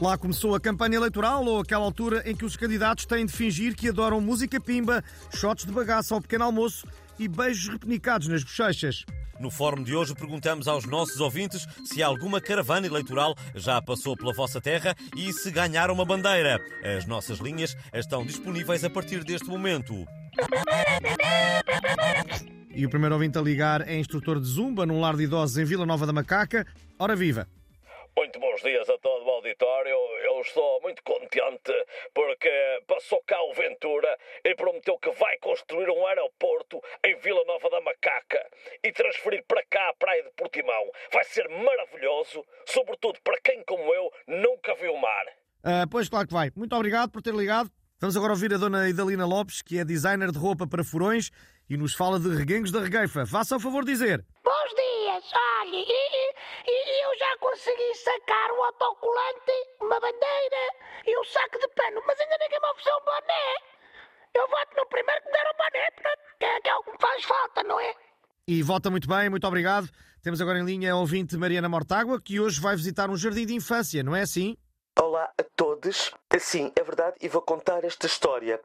Lá começou a campanha eleitoral ou aquela altura em que os candidatos têm de fingir que adoram música pimba, shots de bagaço ao pequeno almoço e beijos repenicados nas bochechas. No fórum de hoje perguntamos aos nossos ouvintes se alguma caravana eleitoral já passou pela vossa terra e se ganharam uma bandeira. As nossas linhas estão disponíveis a partir deste momento. E o primeiro ouvinte a ligar é instrutor de Zumba num lar de idosos em Vila Nova da Macaca. Ora viva! Muito bons dias a todo o auditório. Estou muito contente porque passou cá o Ventura e prometeu que vai construir um aeroporto em Vila Nova da Macaca e transferir para cá a praia de Portimão. Vai ser maravilhoso, sobretudo para quem, como eu, nunca viu o mar. Ah, pois, claro que vai. Muito obrigado por ter ligado. Vamos agora ouvir a dona Idalina Lopes, que é designer de roupa para furões e nos fala de reguengos da regueifa. Faça o favor de dizer. Bons dias, olha, e, e eu já consegui sacar o autocolante, uma bandeira e um saco de pano, mas ainda ninguém me ofereceu um boné. Eu voto no primeiro que me der um boné, portanto, que é, que é o que me faz falta, não é? E vota muito bem, muito obrigado. Temos agora em linha a ouvinte Mariana Mortágua, que hoje vai visitar um jardim de infância, não é assim? Olá a todos. Sim, é verdade e vou contar esta história.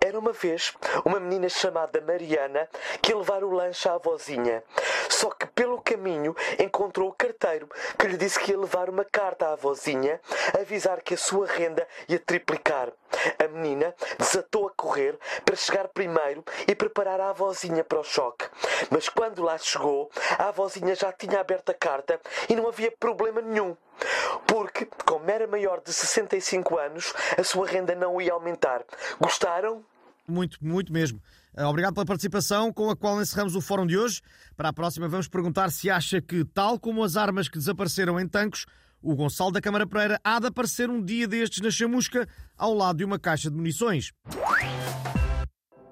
Era uma vez uma menina chamada Mariana que ia levar o lanche à avózinha. Só que pelo caminho encontrou o carteiro que lhe disse que ia levar uma carta à avózinha avisar que a sua renda ia triplicar. A menina desatou a correr para chegar primeiro e preparar a avózinha para o choque. Mas quando lá chegou, a avózinha já tinha aberto a carta e não havia problema nenhum. Porque, como era maior de 65 anos, a sua renda não ia aumentar. Gostaram? Muito, muito mesmo. Ah, Obrigado pela participação, com a qual encerramos o fórum de hoje. Para a próxima, vamos perguntar se acha que, tal como as armas que desapareceram em tanques, o Gonçalo da Câmara Pereira há de aparecer um dia destes na chamusca, ao lado de uma caixa de munições.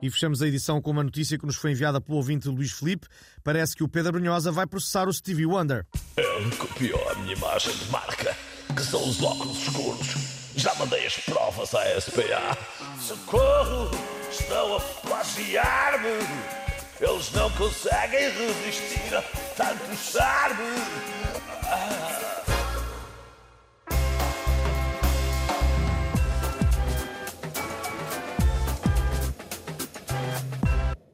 E fechamos a edição com uma notícia que nos foi enviada pelo ouvinte Luís Felipe. Parece que o Pedro Brunhosa vai processar o Stevie Wonder. Ele copiou a minha imagem de marca, que são os óculos escuros. Já mandei as provas à SPA. Socorro! Estão a plagiar-me! Eles não conseguem resistir a tanto charme!